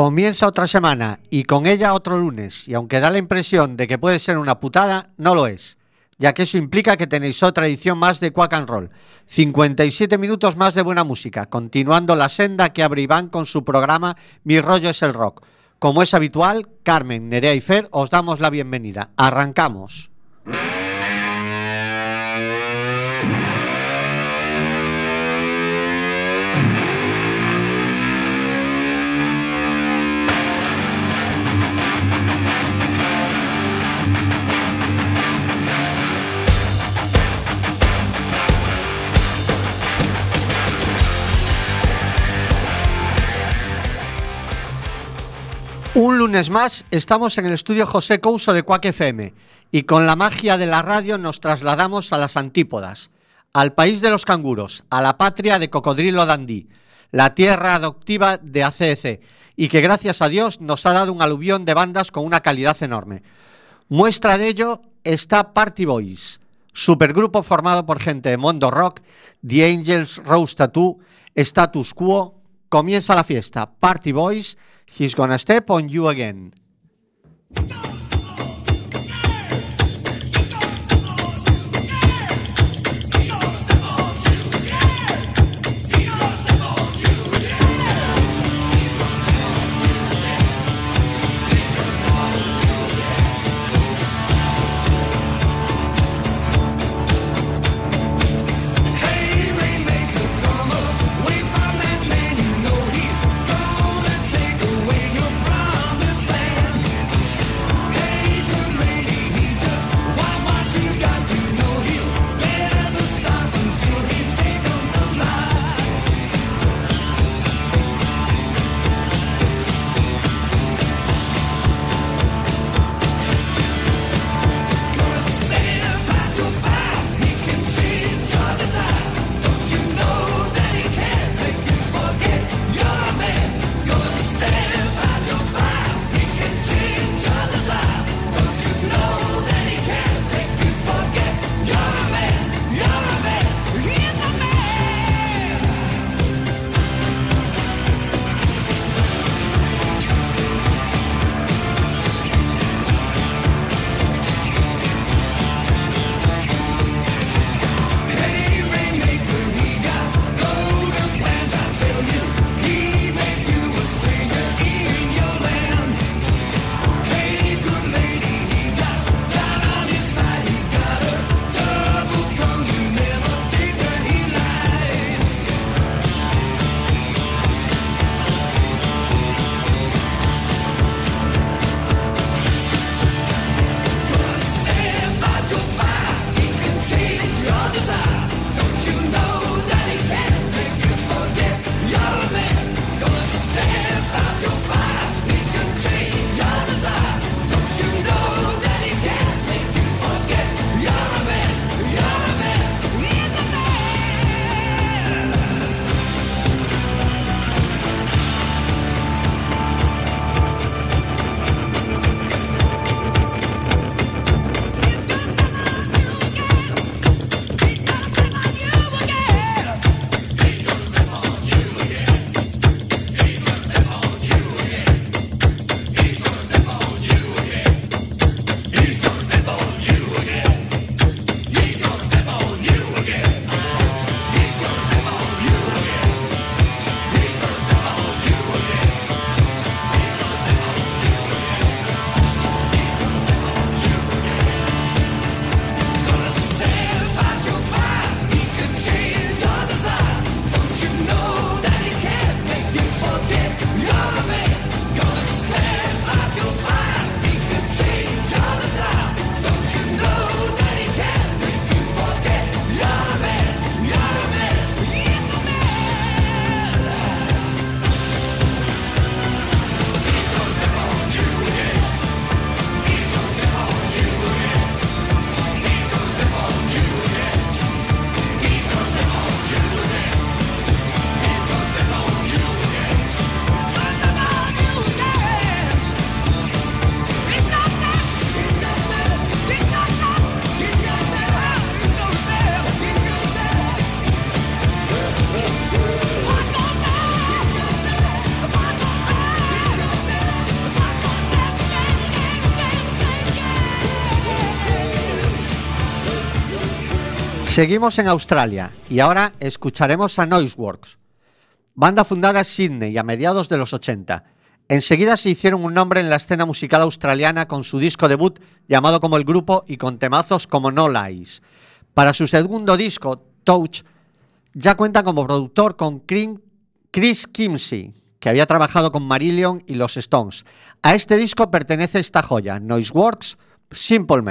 Comienza otra semana y con ella otro lunes, y aunque da la impresión de que puede ser una putada, no lo es, ya que eso implica que tenéis otra edición más de Quack and Roll, 57 minutos más de buena música, continuando la senda que abre Iván con su programa Mi rollo es el rock. Como es habitual, Carmen, Nerea y Fer os damos la bienvenida. Arrancamos. Un lunes más estamos en el estudio José Couso de Cuac FM y con la magia de la radio nos trasladamos a las antípodas, al país de los canguros, a la patria de Cocodrilo Dandí, la tierra adoptiva de ACEC y que gracias a Dios nos ha dado un aluvión de bandas con una calidad enorme. Muestra de ello está Party Boys, supergrupo formado por gente de Mondo Rock, The Angels, Rose Tattoo, Status Quo. Comienza la fiesta. Party Boys He's gonna step on you again. Seguimos en Australia y ahora escucharemos a Noiseworks, banda fundada en Sydney a mediados de los 80. Enseguida se hicieron un nombre en la escena musical australiana con su disco debut llamado como el grupo y con temazos como No Lies. Para su segundo disco, Touch, ya cuenta como productor con Chris Kimsey, que había trabajado con Marillion y los Stones. A este disco pertenece esta joya, Noiseworks Simple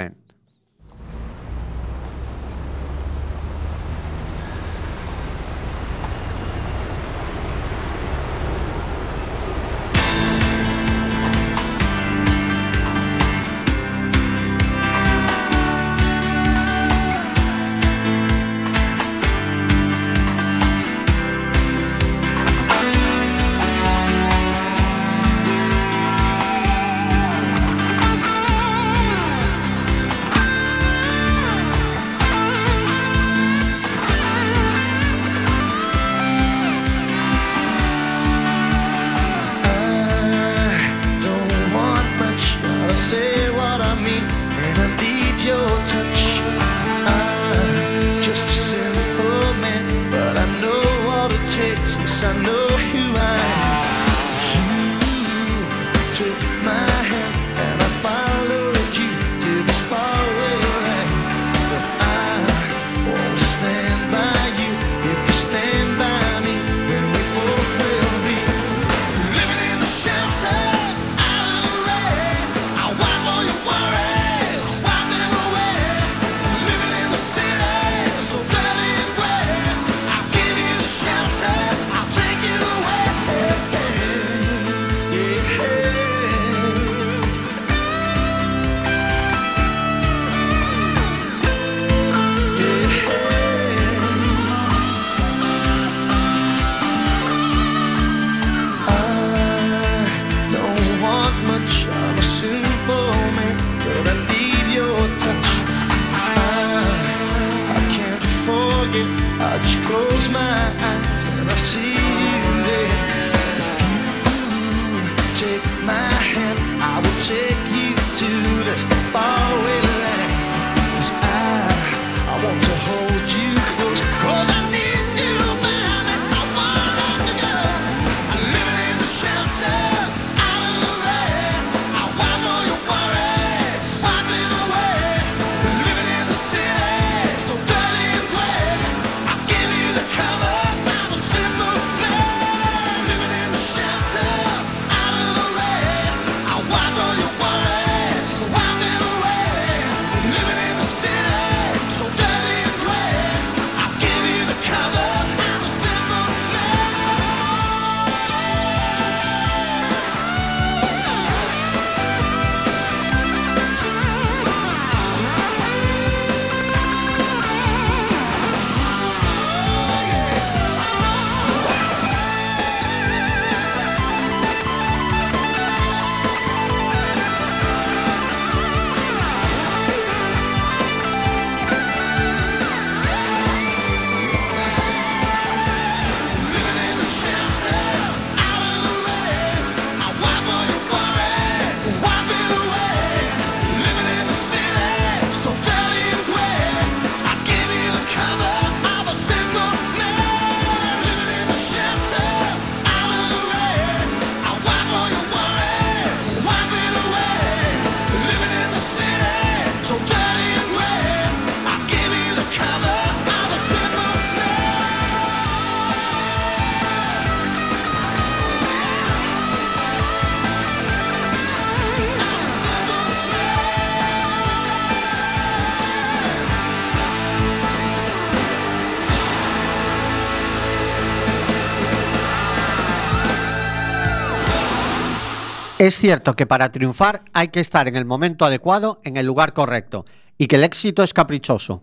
Es cierto que para triunfar hay que estar en el momento adecuado, en el lugar correcto, y que el éxito es caprichoso.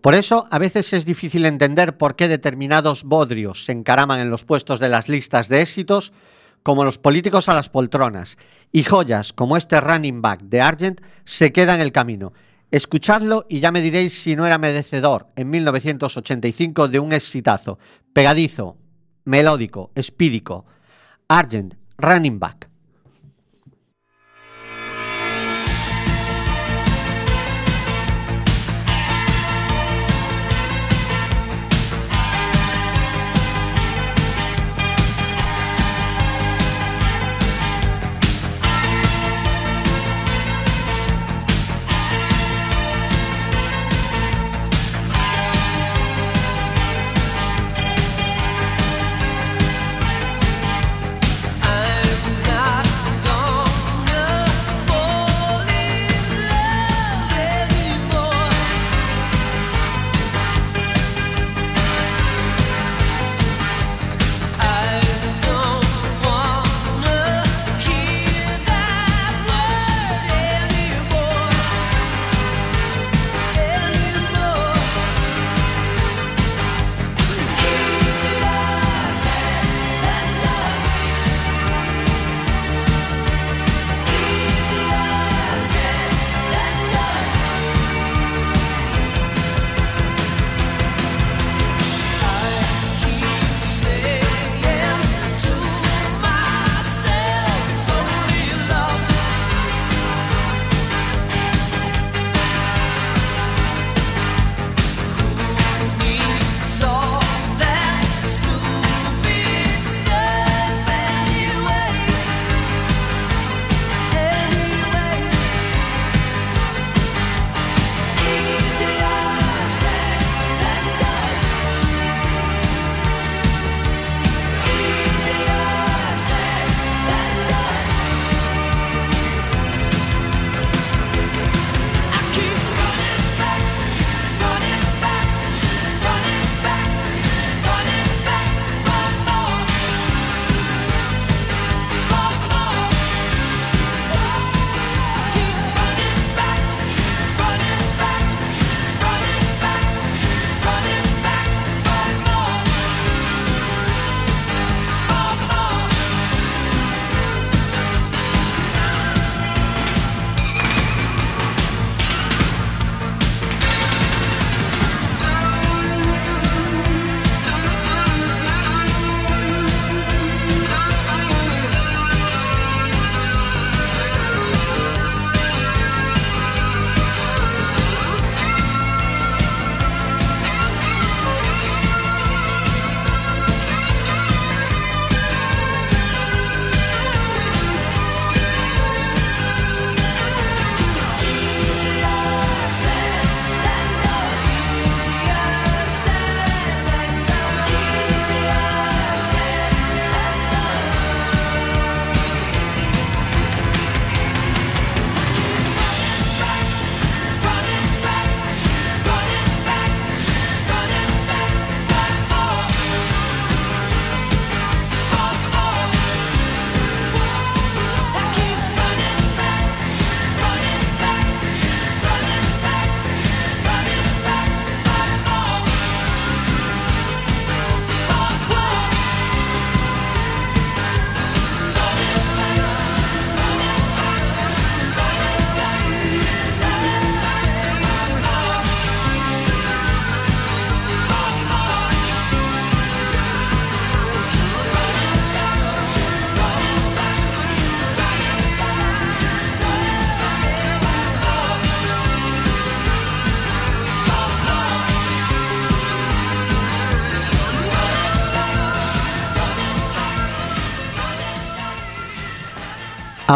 Por eso, a veces es difícil entender por qué determinados bodrios se encaraman en los puestos de las listas de éxitos, como los políticos a las poltronas, y joyas como este running back de Argent se quedan en el camino. Escuchadlo y ya me diréis si no era merecedor en 1985 de un exitazo, pegadizo, melódico, espídico. Argent, running back.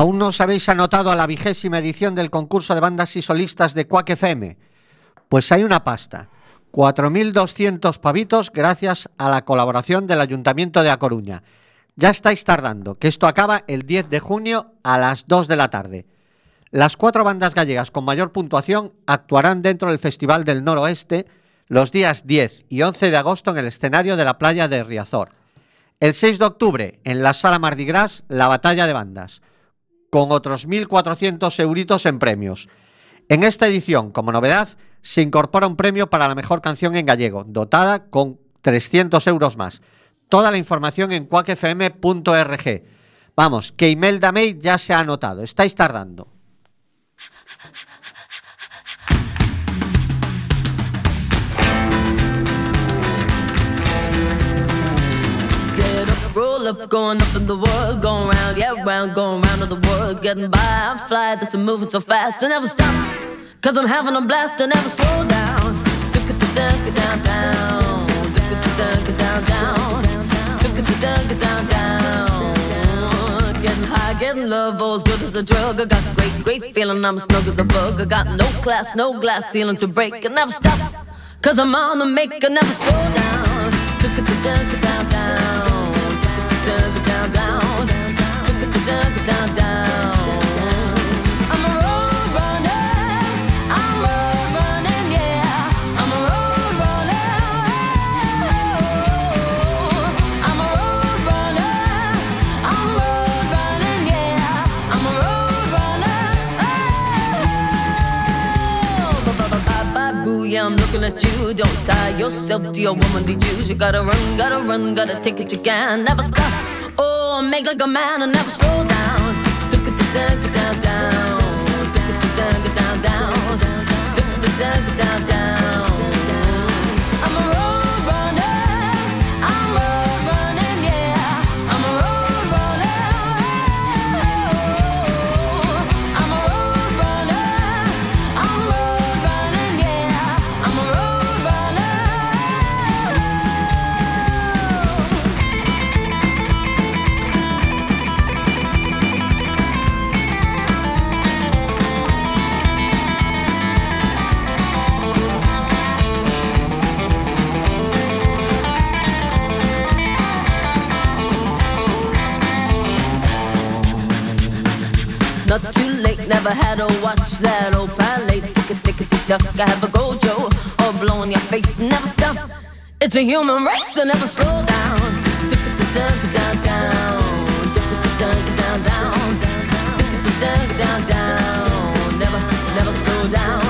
¿Aún no os habéis anotado a la vigésima edición del concurso de bandas y solistas de Quack FM? Pues hay una pasta. 4.200 pavitos gracias a la colaboración del Ayuntamiento de A Coruña. Ya estáis tardando, que esto acaba el 10 de junio a las 2 de la tarde. Las cuatro bandas gallegas con mayor puntuación actuarán dentro del Festival del Noroeste los días 10 y 11 de agosto en el escenario de la playa de Riazor. El 6 de octubre, en la Sala Mardi Gras, la batalla de bandas con otros 1.400 euritos en premios. En esta edición, como novedad, se incorpora un premio para la mejor canción en gallego, dotada con 300 euros más. Toda la información en cuacfm.org. Vamos, que Imelda May ya se ha anotado. Estáis tardando. Up, going up in the world, going round, yeah, round, going round of the world, getting by. I'm fly, that's a moving so fast, I never stop. Cause I'm having a blast, I never slow down. Down, down, down, down, down, down, down. Getting high, getting love, oh, as good as a drug. I got a great, great feeling, I'm as snug as a bug. I got no class, no glass ceiling to break. I never stop, cause I'm on the make, I never slow down. Down, down, down down, dug, dug. At you. Don't tie yourself to your womanly dues. You gotta run, gotta run, gotta take it you can. Never stop. Oh, make like a man and never slow. Down, watch that old ballet. Tick a tick a tick duck, I have a gojo or blow in your face, never stop. It's a human race, so never slow down. Tick a tick duck, down down, tick a tick duck, down down, tick a tick duck, down down. Never, never slow down.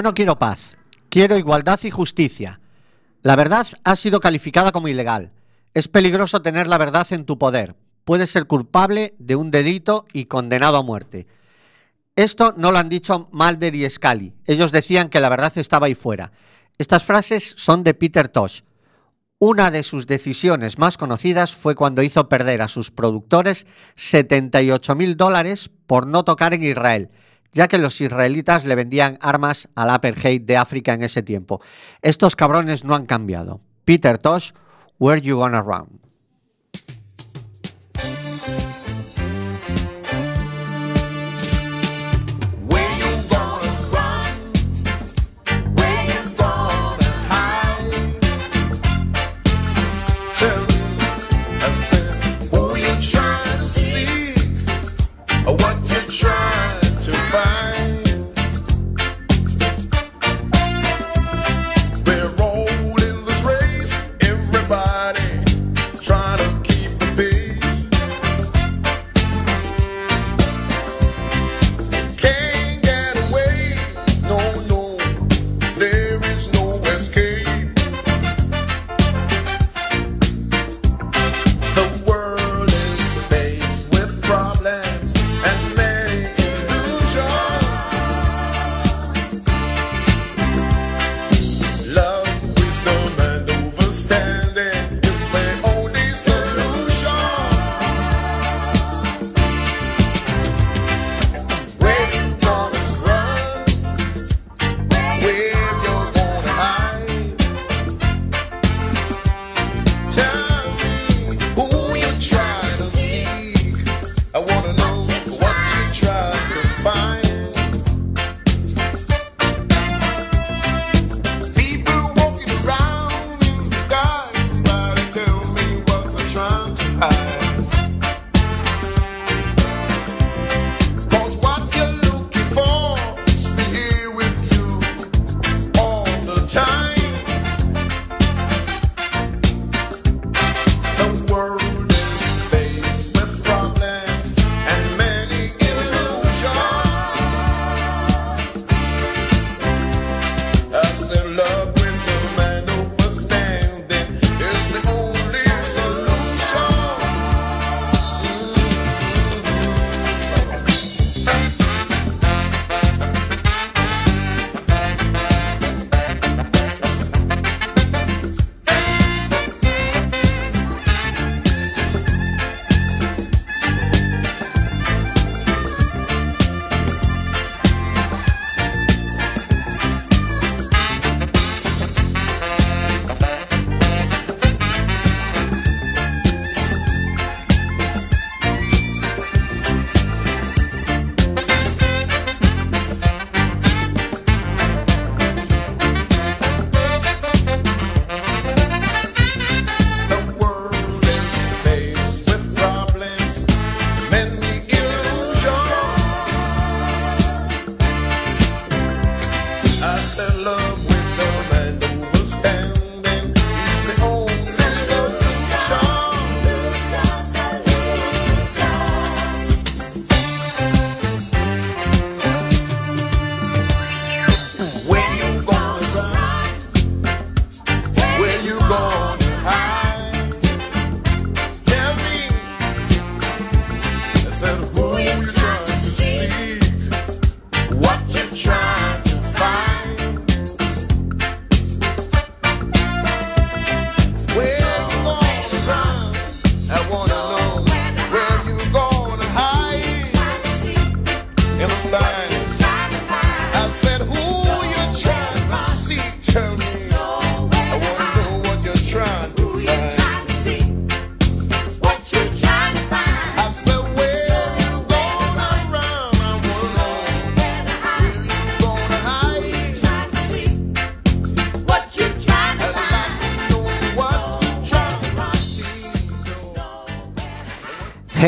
Yo no quiero paz, quiero igualdad y justicia. La verdad ha sido calificada como ilegal. Es peligroso tener la verdad en tu poder. Puedes ser culpable de un delito y condenado a muerte. Esto no lo han dicho Mulder y Scully. Ellos decían que la verdad estaba ahí fuera. Estas frases son de Peter Tosh. Una de sus decisiones más conocidas fue cuando hizo perder a sus productores 78 mil dólares por no tocar en Israel, ya que los israelitas le vendían armas al apartheid de África en ese tiempo. Estos cabrones no han cambiado. Peter Tosh, Where You Gonna Run?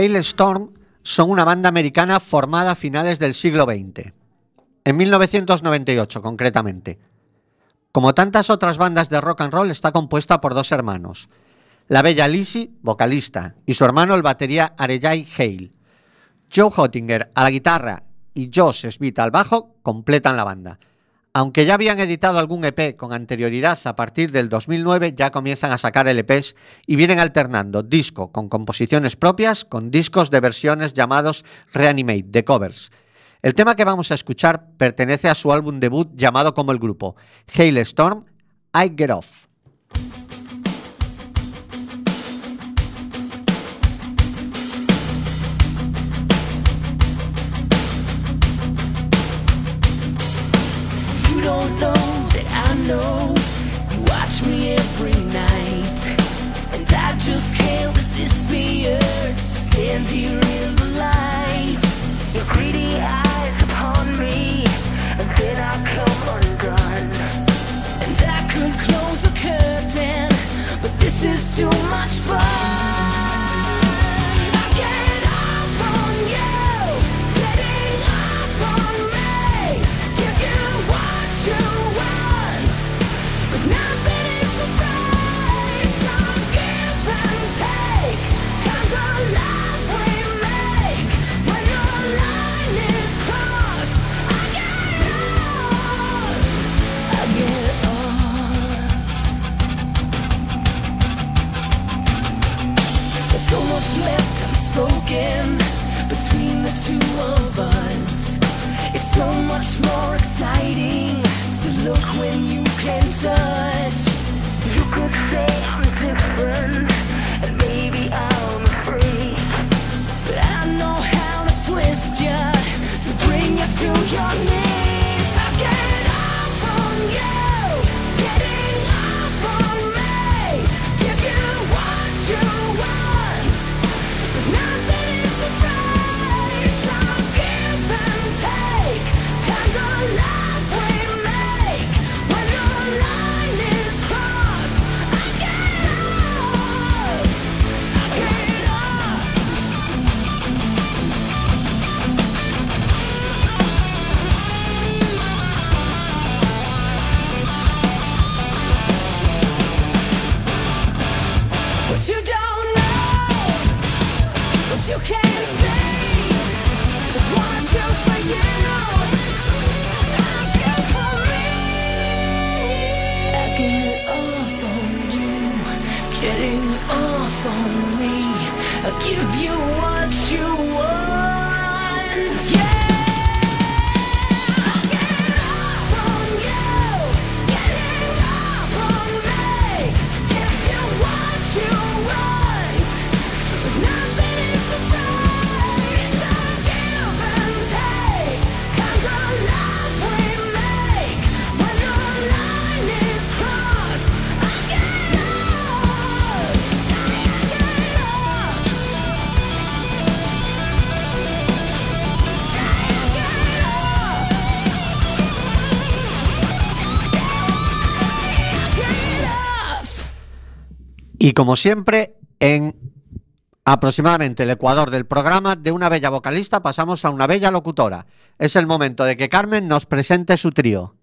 Hailstorm son una banda americana formada a finales del siglo XX, en 1998 concretamente. Como tantas otras bandas de rock and roll, está compuesta por dos hermanos, la bella Lizzie, vocalista, y su hermano el batería Arejay Hale. Joe Hottinger a la guitarra y Josh Smith al bajo completan la banda. Aunque ya habían editado algún EP con anterioridad a partir del 2009, ya comienzan a sacar LPs y vienen alternando disco con composiciones propias con discos de versiones llamados Reanimate, de covers. El tema que vamos a escuchar pertenece a su álbum debut llamado como el grupo, Hailstorm, I Get Off. Know you watch me every night, and I just can't resist the urge to stand here in the light. Your greedy eyes upon me, and then I come undone, and I could close the curtain, but this is too much fun. Much more exciting to look when you can touch. You could say I'm different, and maybe I'm a freak. But I know how to twist you to bring you to your knees. Y como siempre, en aproximadamente el ecuador del programa, de una bella vocalista pasamos a una bella locutora. Es el momento de que Carmen nos presente su trío.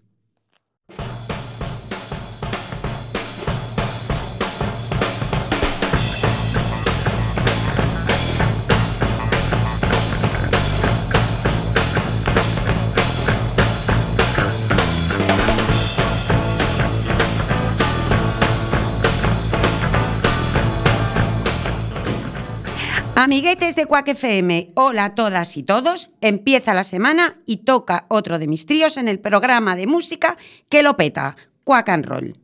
Amiguetes de Quack FM, hola a todas y todos. Empieza la semana y toca otro de mis tríos en el programa de música que lo peta, Quack and Roll.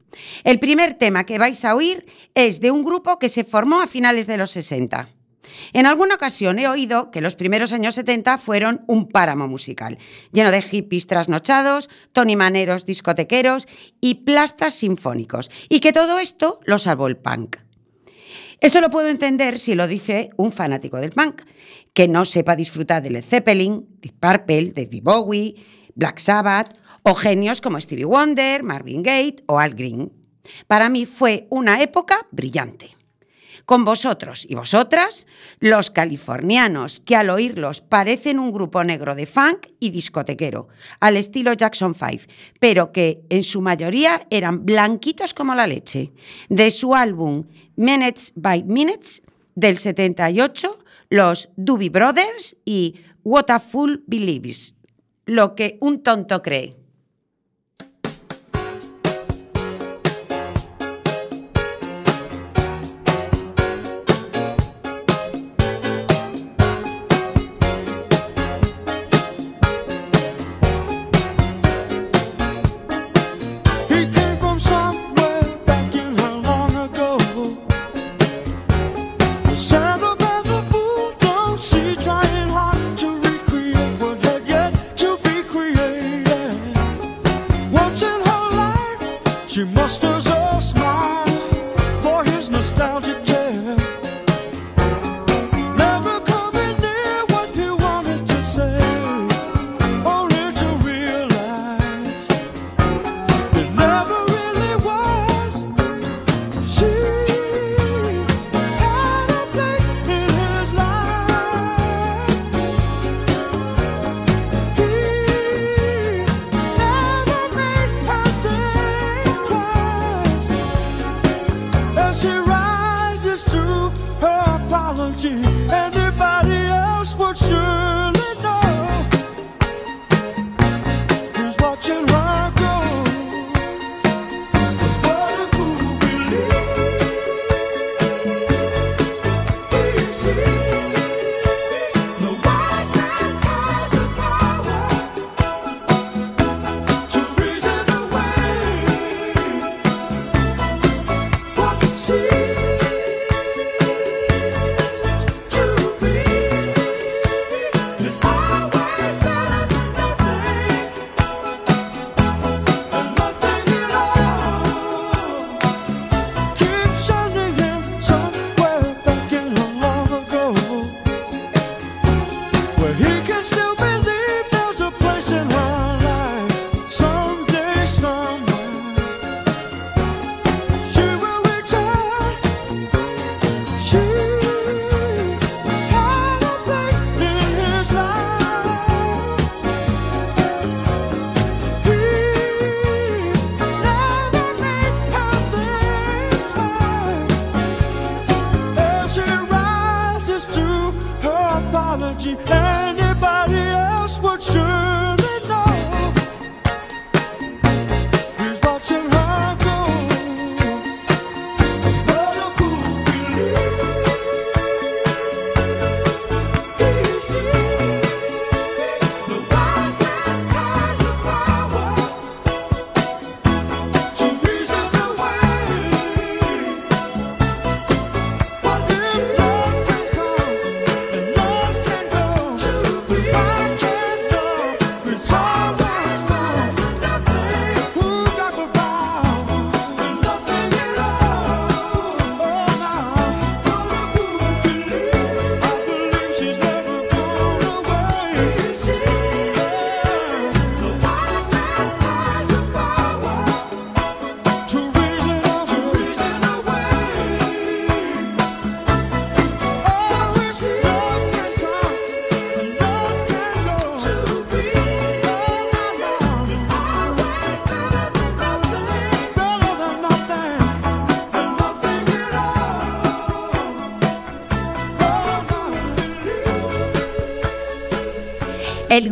El primer tema que vais a oír es de un grupo que se formó a finales de los 60. En alguna ocasión he oído que los primeros años 70 fueron un páramo musical, lleno de hippies trasnochados, tonimaneros discotequeros y plastas sinfónicos, y que todo esto lo salvó el punk. Esto lo puedo entender si lo dice un fanático del punk, que no sepa disfrutar de Led Zeppelin, Deep Purple, David Bowie, Black Sabbath o genios como Stevie Wonder, Marvin Gaye o Al Green. Para mí fue una época brillante. Con vosotros y vosotras, los californianos, que al oírlos parecen un grupo negro de funk y discotequero, al estilo Jackson 5, pero que en su mayoría eran blanquitos como la leche. De su álbum Minutes by Minutes del 78, los Doobie Brothers y What a Fool Believes, lo que un tonto cree.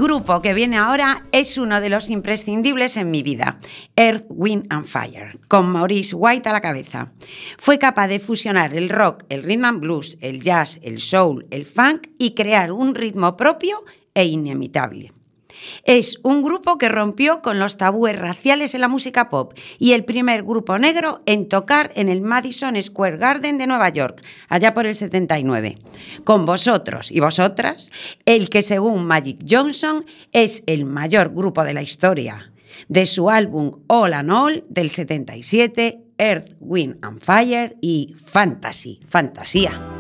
Grupo que viene ahora es uno de los imprescindibles en mi vida, Earth, Wind and Fire, con Maurice White a la cabeza. Fue capaz de fusionar el rock, el rhythm and blues, el jazz, el soul, el funk y crear un ritmo propio e inimitable. Es un grupo que rompió con los tabúes raciales en la música pop y el primer grupo negro en tocar en el Madison Square Garden de Nueva York, allá por el 79. Con vosotros y vosotras, el que según Magic Johnson es el mayor grupo de la historia. De su álbum All and All del 77, Earth, Wind and Fire y Fantasy, Fantasía.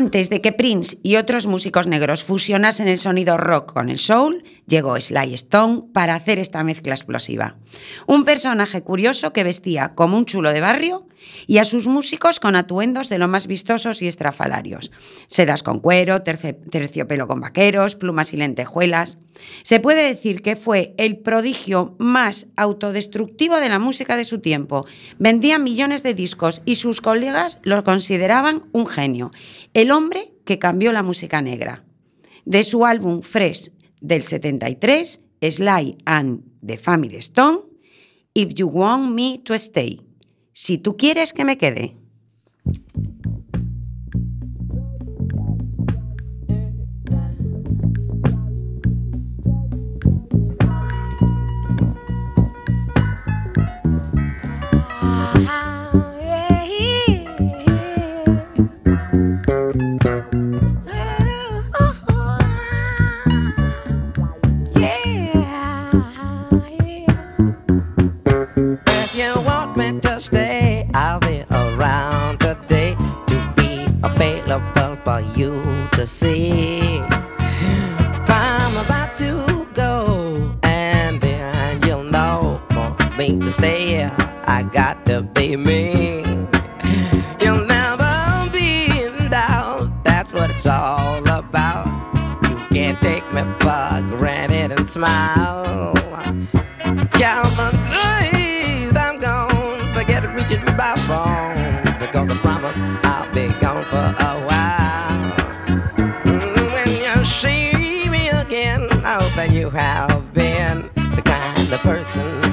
Antes de que Prince y otros músicos negros fusionasen el sonido rock con el soul, llegó Sly Stone para hacer esta mezcla explosiva. Un personaje curioso que vestía como un chulo de barrio y a sus músicos con atuendos de lo más vistosos y estrafalarios. Sedas con cuero, terciopelo con vaqueros, plumas y lentejuelas. Se puede decir que fue el prodigio más autodestructivo de la música de su tiempo. Vendía millones de discos y sus colegas lo consideraban un genio. El hombre que cambió la música negra. De su álbum Fresh del 73, Sly and the Family Stone, If You Want Me to Stay. Si tú quieres que me quede. And smile. Calvin, please, I'm gone. Forget reaching me by phone because I promise I'll be gone for a while. Mm, When you see me again, I hope that you have been the kind of person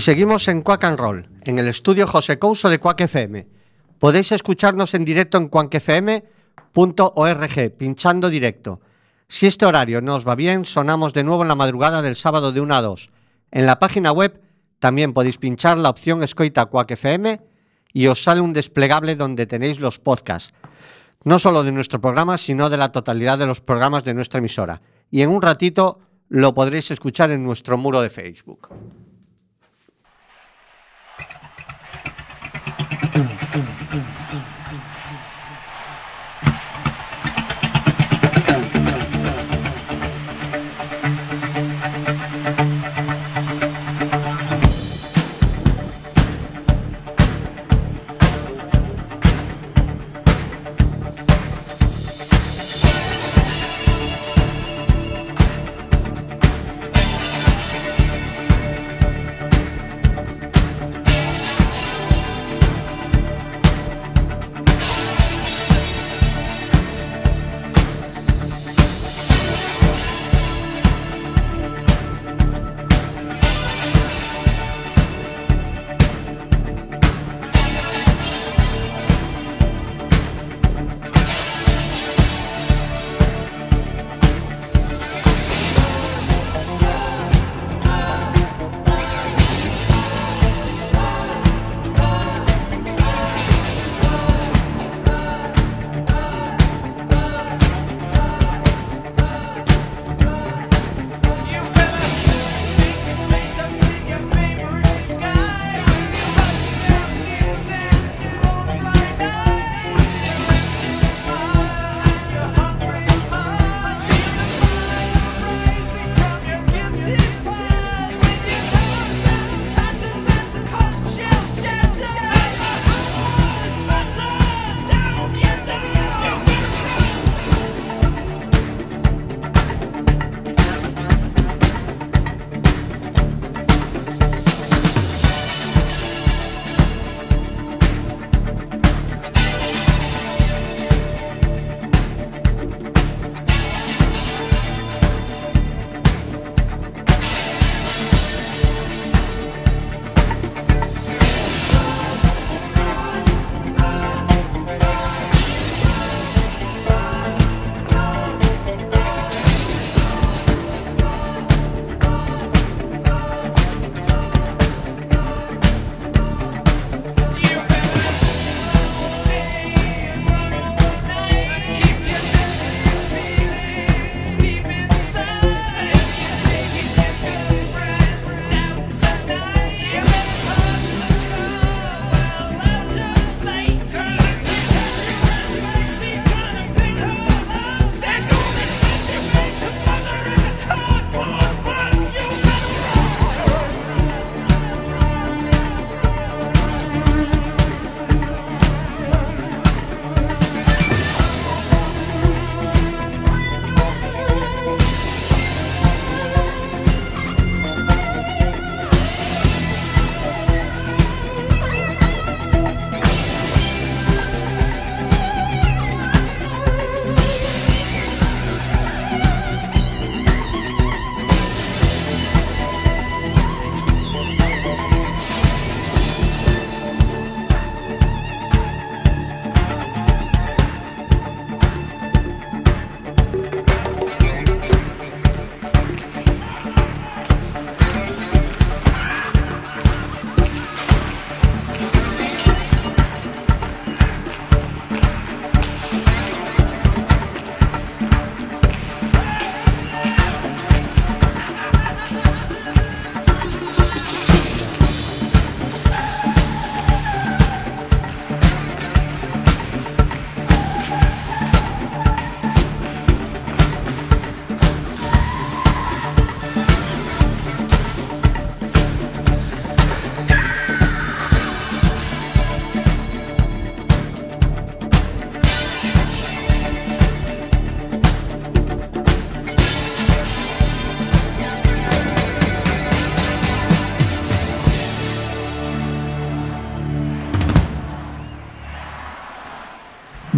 Y seguimos en Quack and Roll, en el estudio José Couso de Quack FM. Podéis escucharnos en directo en quackfm.org, pinchando directo. Si este horario no os va bien, sonamos de nuevo en la madrugada del sábado de 1 a 2. En la página web también podéis pinchar la opción Escoita Quack FM y os sale un desplegable donde tenéis los podcasts. No solo de nuestro programa, sino de la totalidad de los programas de nuestra emisora. Y en un ratito lo podréis escuchar en nuestro muro de Facebook. pum, pum.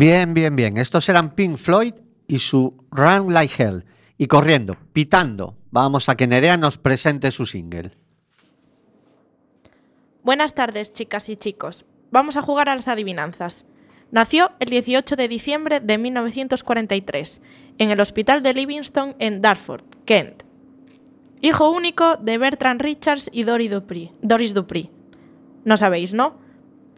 Bien, bien, bien. Estos eran Pink Floyd y su Run Like Hell. Y corriendo, pitando, vamos a que Nerea nos presente su single. Buenas tardes, chicas y chicos. Vamos a jugar a las adivinanzas. Nació el 18 de diciembre de 1943 en el Hospital de Livingston en Dartford, Kent. Hijo único de Bertrand Richards y Dory Dupri- Doris Dupri. ¿No sabéis, no?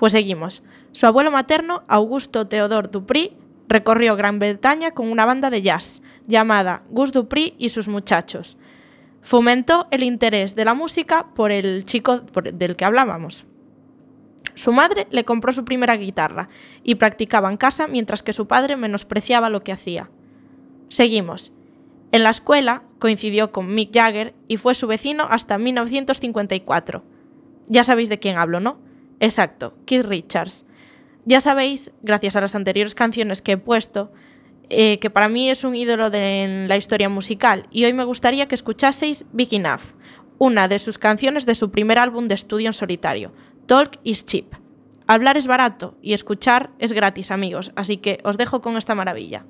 Pues seguimos. Su abuelo materno, Augusto Theodore Dupri, recorrió Gran Bretaña con una banda de jazz llamada Gus Dupri y sus muchachos. Fomentó el interés de la música por el chico del que hablábamos. Su madre le compró su primera guitarra y practicaba en casa mientras que su padre menospreciaba lo que hacía. Seguimos. En la escuela coincidió con Mick Jagger y fue su vecino hasta 1954. Ya sabéis de quién hablo, ¿no? Exacto, Keith Richards. Ya sabéis, gracias a las anteriores canciones que he puesto, eh, que para mí es un ídolo de en la historia musical y hoy me gustaría que escuchaseis Big Enough, una de sus canciones de su primer álbum de estudio en solitario, Talk is Cheap. Hablar es barato y escuchar es gratis, amigos, así que os dejo con esta maravilla.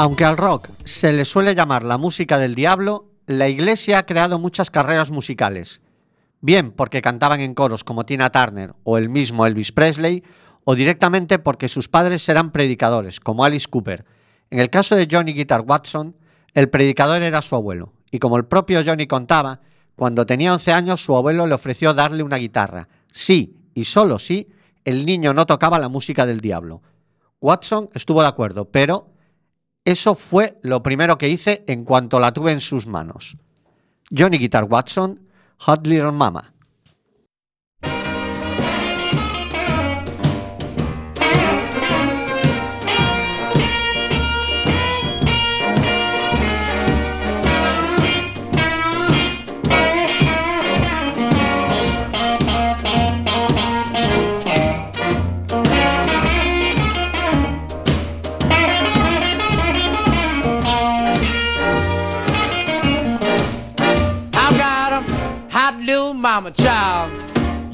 Aunque al rock se le suele llamar la música del diablo, la iglesia ha creado muchas carreras musicales. Bien porque cantaban en coros como Tina Turner o el mismo Elvis Presley, o directamente porque sus padres eran predicadores, como Alice Cooper. En el caso de Johnny Guitar Watson, el predicador era su abuelo, y como el propio Johnny contaba, cuando tenía 11 años su abuelo le ofreció darle una guitarra. Sí, y solo sí, el niño no tocaba la música del diablo. Watson estuvo de acuerdo, pero Eso fue lo primero que hice en cuanto la tuve en sus manos. Johnny Guitar Watson, Hot Little Mama.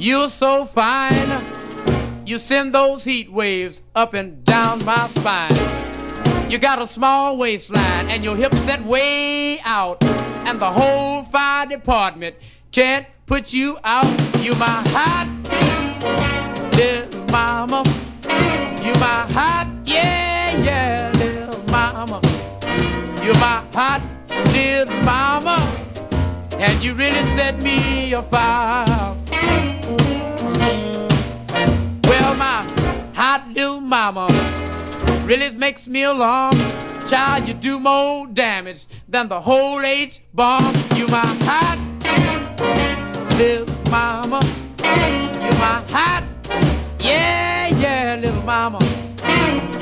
You're so fine. You send those heat waves up and down my spine. You got a small waistline and your hips set way out. And the whole fire department can't put you out. You my hot little mama. You my hot, yeah, yeah, little mama. You my hot little mama and you really set me afire. Well, my hot little mama really makes me alarm. Child, you do more damage than the whole H bomb. You my hot little mama. You my hot, yeah, yeah, little mama.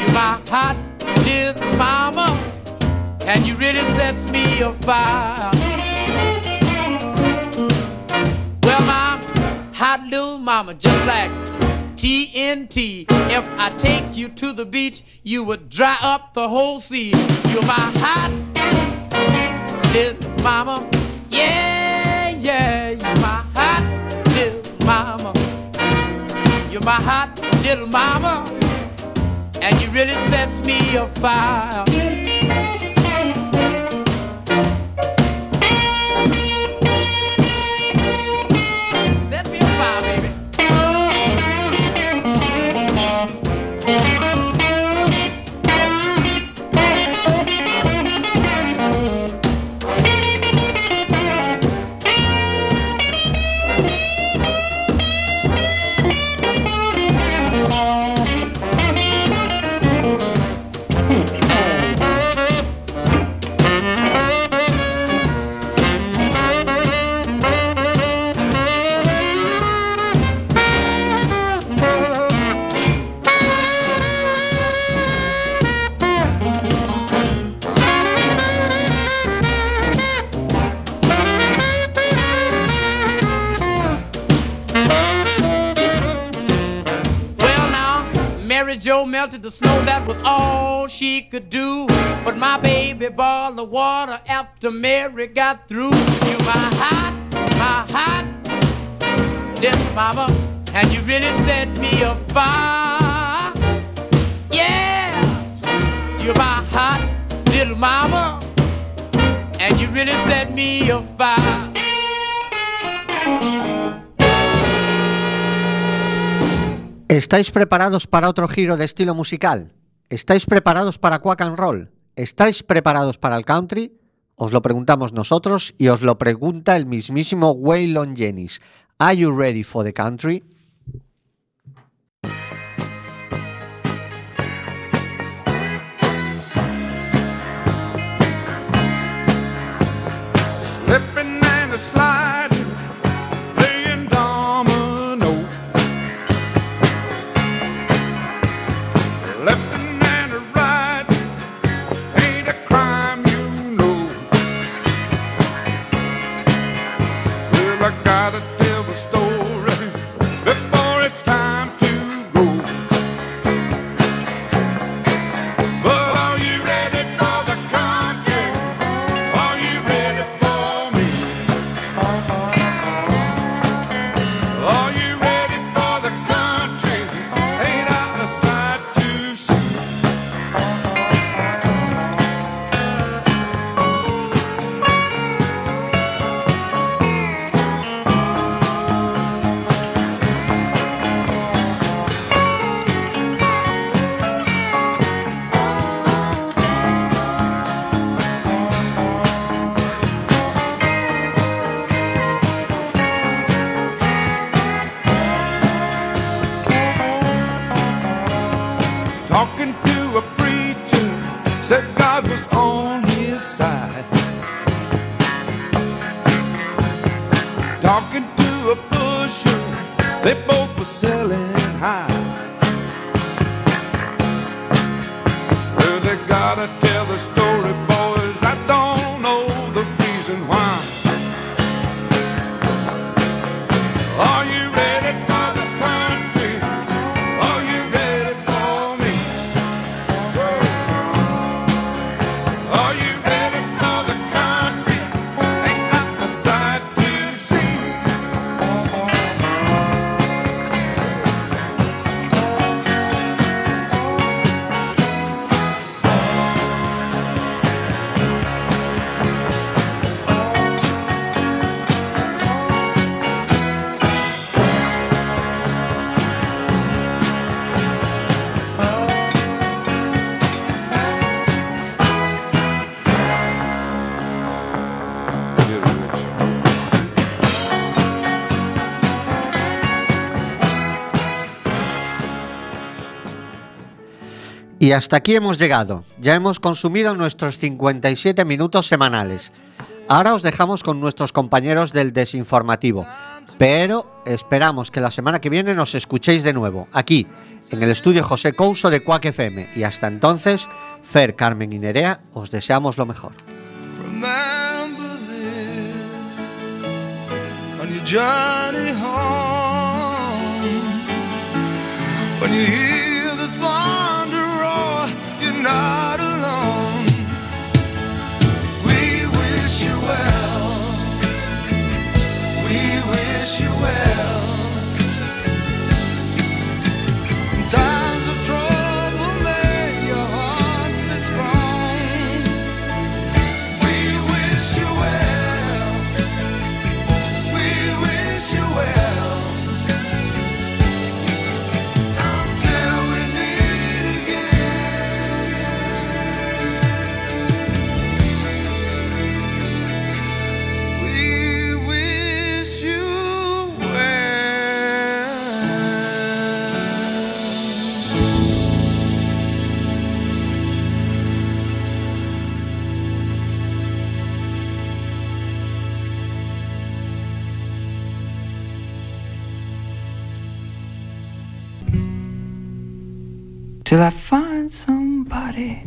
You my hot little mama, and you really sets me afire. Well, my hot little mama, just like TNT. If I take you to the beach, you would dry up the whole sea. You're my hot little mama. Yeah, yeah, you're my hot little mama. You're my hot little mama. And you really sets me afire. Melted the snow, that was all she could do. But my baby boiled the water after Mary got through. You my hot, my hot little mama, and you really set me afire. Yeah, you're my hot little mama, and you really set me afire. ¿Estáis preparados para otro giro de estilo musical? ¿Estáis preparados para Quack and Roll? ¿Estáis preparados para el country? Os lo preguntamos nosotros y os lo pregunta el mismísimo Waylon Jennings. Are you ready for the country? Y hasta aquí hemos llegado. Ya hemos consumido nuestros 57 minutos semanales. Ahora os dejamos con nuestros compañeros del desinformativo. Pero esperamos que la semana que viene nos escuchéis de nuevo, aquí, en el estudio José Couso de Cuac FM. Y hasta entonces, Fer, Carmen y Nerea, os deseamos lo mejor. well. And till I find somebody